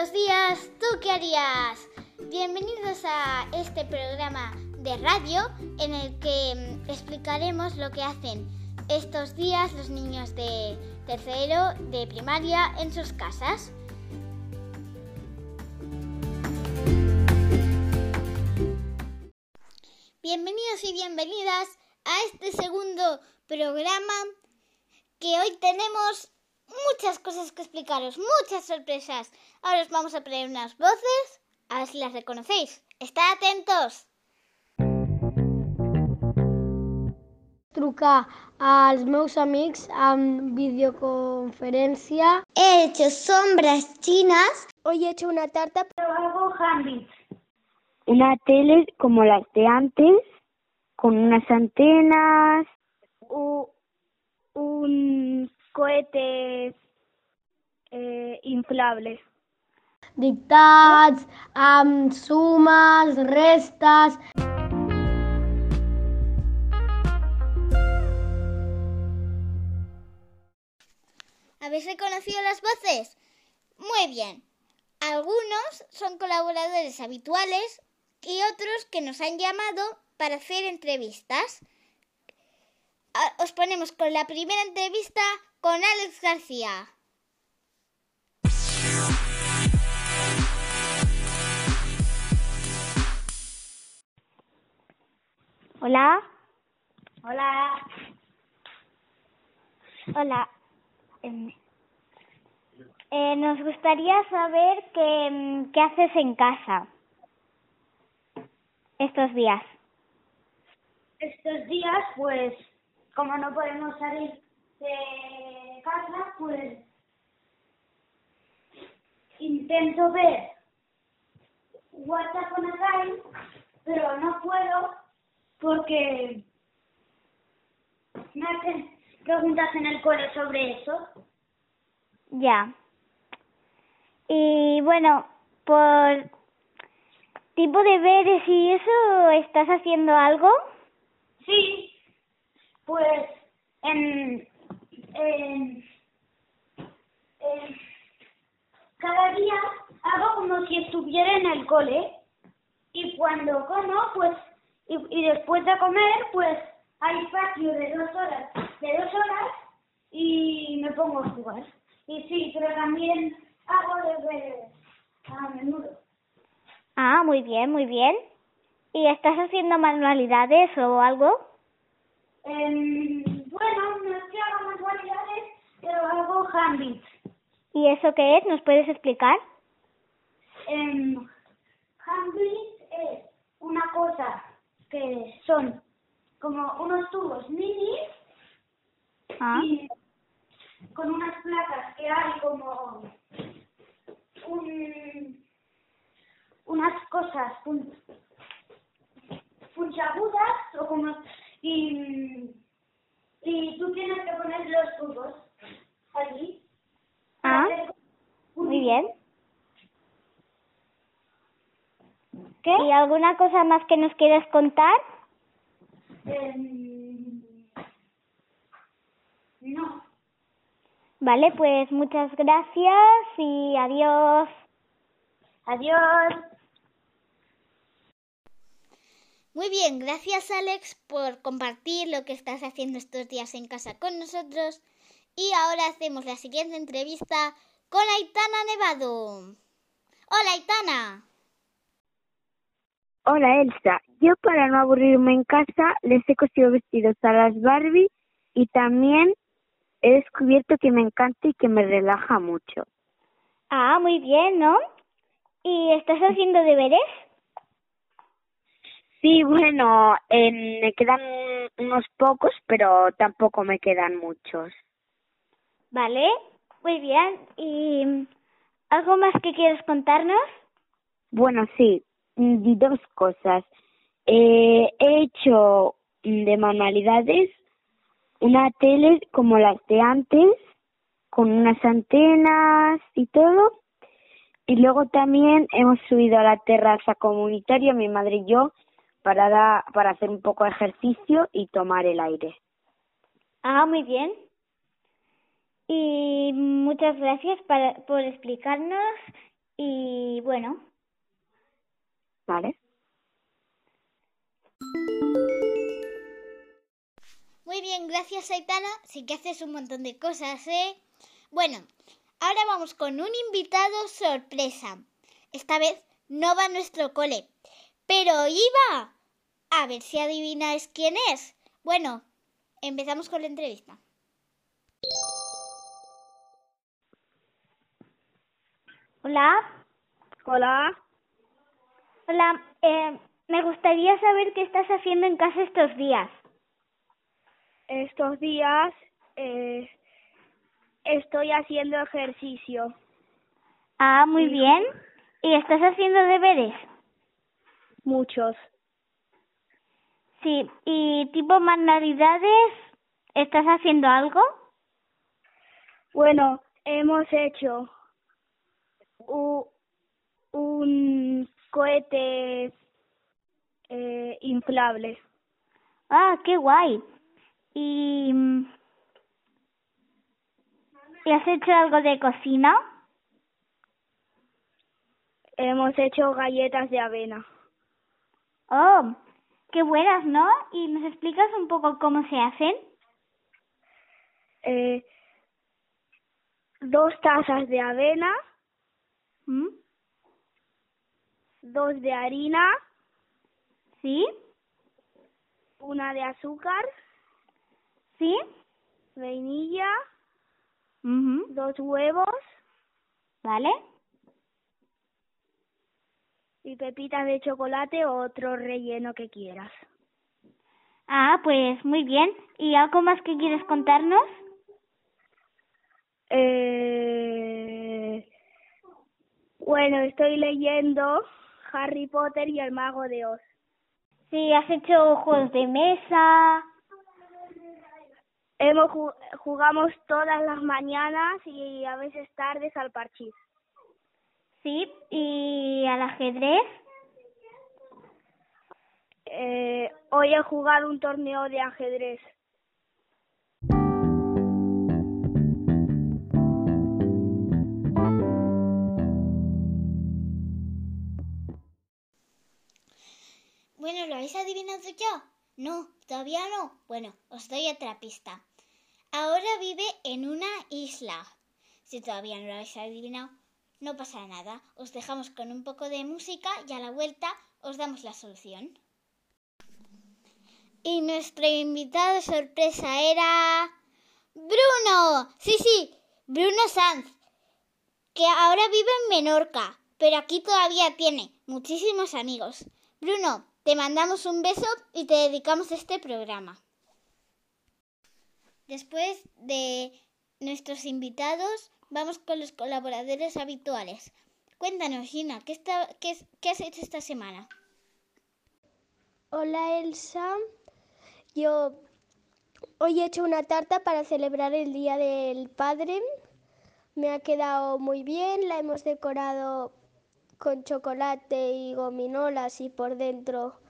estos días, ¿tú qué harías? Bienvenidos a este programa de radio en el que mm, explicaremos lo que hacen estos días los niños de tercero de primaria en sus casas. Bienvenidos y bienvenidas a este segundo programa que hoy tenemos muchas cosas que explicaros, muchas sorpresas. Ahora os vamos a poner unas voces, a ver si las reconocéis. ¡Estad atentos! trucar als meus amics amb videoconferència. He hecho sombras chinas. Hoy he hecho una tarta. Pero hago handits. Una tele como las de antes, con unas antenas. U- un cohete eh, inflable. Dictats, amb sumes, restes... ¿Habéis reconocido las voces? Muy bien. Algunos son colaboradores habituales y otros que nos han llamado para hacer entrevistas. Ah, Os ponemos con la primera entrevista con Alex García. Hola. Hola. Hola. Em, eh, nos gustaría saber qué, mm, qué haces en casa estos días. Estos días, pues, como no podemos salir de casa, pues intento ver WhatsApp on a Time, pero no puedo porque me hacen preguntas en el cole sobre eso. Ya. Y bueno, por tipo de deberes y eso, ¿estás haciendo algo? Sí, pues en, en, en- cada día hago como si estuviera en el cole y cuando como, pues, y, y después de comer, pues hay espacio de dos horas, de dos horas y me pongo a jugar. Y sí, pero también hago deberes a menudo. Ah, muy bien, muy bien. ¿Y estás haciendo manualidades o algo? Em, bueno, no es que haga manualidades, pero hago handits. ¿Y eso qué es? ¿Nos puedes explicar? Em, handmade es una cosa que son como unos tubos mini Ah, y con unas placas que hay como un, unas cosas pun- puntiagudas o como y, y tú tienes que poner los allí. para Ah, muy bien. ¿Qué? ¿Y alguna cosa más que nos quieras contar? Em, no. Vale, pues muchas gracias y adiós. Adiós. Muy bien, gracias Alex por compartir lo que estás haciendo estos días en casa con nosotros. Y ahora hacemos la siguiente entrevista con Aitana Nevado. Hola Aitana. Hola Elsa, yo para no aburrirme en casa les he cosido vestidos a las Barbie y también he descubierto que me encanta y que me relaja mucho. Ah, muy bien, ¿no? ¿Y estás haciendo deberes? Sí, bueno, em, me quedan unos pocos, pero tampoco me quedan muchos. Vale, muy bien. ¿Y algo más que quieras contarnos? Bueno, sí, mm, dos cosas. Eh, he hecho de manualidades una tele como las de antes, con unas antenas y todo. Y luego también hemos subido a la terraza comunitaria, mi madre y yo, para, da- para hacer un poco de ejercicio y tomar el aire. Ah, muy bien. Y muchas gracias para, por explicarnos Y bueno. Vale. Muy bien, gracias Aitana. Sí que haces un montón de cosas, ¿eh? Bueno, ahora vamos con un invitado sorpresa. Esta vez no va a nuestro cole, pero iba. A ver si adivináis quién es. Bueno, empezamos con la entrevista. Hola. Hola. Hola. Eh, me gustaría saber qué estás haciendo en casa estos días. Estos días eh, estoy haciendo ejercicio. Ah, muy bien. ¿Y estás haciendo deberes? Muchos. Sí. ¿Y tipo manualidades? ¿Estás haciendo algo? Bueno, hemos hecho u- un cohete eh, inflable. Ah, qué guay. ¿Y, ¿y has hecho algo de cocina? Hemos hecho galletas de avena. Oh, qué buenas, ¿no? ¿Y nos explicas un poco cómo se hacen? Eh, dos tazas de avena, ¿Mm? dos de harina, ¿Sí? una de azúcar, ¿Sí? vainilla, dos huevos ¿Vale? Y pepitas de chocolate o otro relleno que quieras. Ah, pues muy bien. ¿Y algo más que quieres contarnos? Eh, bueno, estoy leyendo Harry Potter y el Mago de Oz. Sí, has hecho juegos de mesa. Hemos ju- jugamos todas las mañanas y a veces tardes al parchís. Sí, y al ajedrez. Eh, hoy he jugado un torneo de ajedrez. Bueno, ¿lo habéis adivinado ya? No, todavía no. Bueno, os doy otra pista. Ahora vive en una isla. Si todavía no lo habéis adivinado, no pasa nada. Os dejamos con un poco de música y a la vuelta os damos la solución. Y nuestro invitado sorpresa era Bruno. Sí, sí, Bruno Sanz, que ahora vive en Menorca, pero aquí todavía tiene muchísimos amigos. Bruno, te mandamos un beso y te dedicamos este programa. Después de nuestros invitados, vamos con los colaboradores habituales. Cuéntanos, Gina, ¿qué, está- qué, qué has hecho esta semana? Hola Elsa, yo hoy he hecho una tarta para celebrar el Día del Padre. Me ha quedado muy bien, la hemos decorado con chocolate y gominolas y por dentro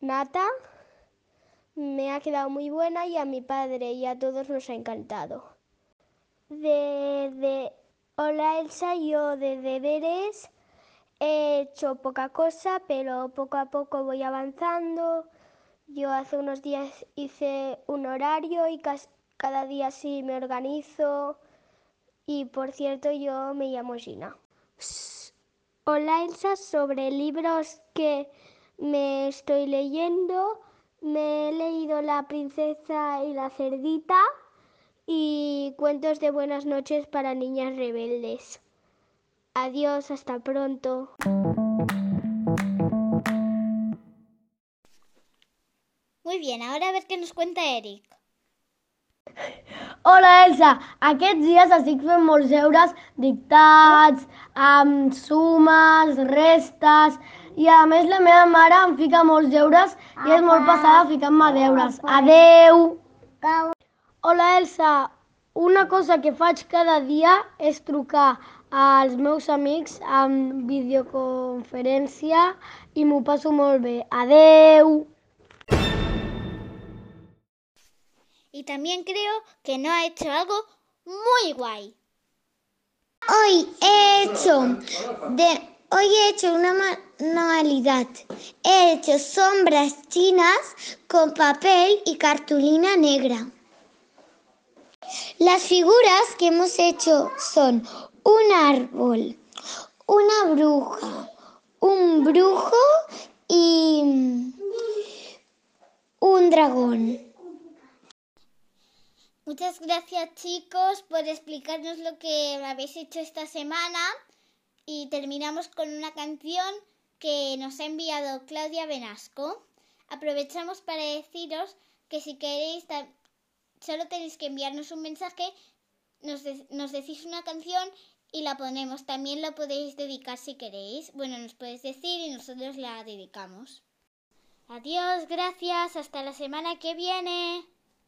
nata. Me ha quedado muy buena y a mi padre y a todos nos ha encantado. De, de Hola Elsa, yo de deberes He hecho poca cosa, pero poco a poco voy avanzando. Yo hace unos días hice un horario y cada día sí me organizo. Y por cierto, yo me llamo Gina. Hola Elsa, sobre libros que me estoy leyendo. Me he leído La princesa y la cerdita y cuentos de buenas noches para niñas rebeldes. Adiós, hasta pronto. Muy bien, ahora a ver qué nos cuenta Eric. Hola Elsa, aquests dies estic fent molts deures, dictats, amb sumes, restes, i a més la meva mare em fica molts deures i és molt passada ficant-me deures. Adeu! Hola Elsa, una cosa que faig cada dia és trucar als meus amics amb videoconferència i m'ho passo molt bé. Adeu! Y también creo que no ha hecho algo muy guay. Hoy he hecho de hoy he hecho una manualidad. He hecho sombras chinas con papel y cartulina negra. Las figuras que hemos hecho son un árbol, una bruja, un brujo y un dragón. Muchas gracias chicos por explicarnos lo que habéis hecho esta semana y terminamos con una canción que nos ha enviado Claudia Benasco. Aprovechamos para deciros que si queréis solo tenéis que enviarnos un mensaje, nos, nos decís una canción y la ponemos. También la podéis dedicar si queréis. Bueno, nos podéis decir y nosotros la dedicamos. Adiós, gracias, hasta la semana que viene.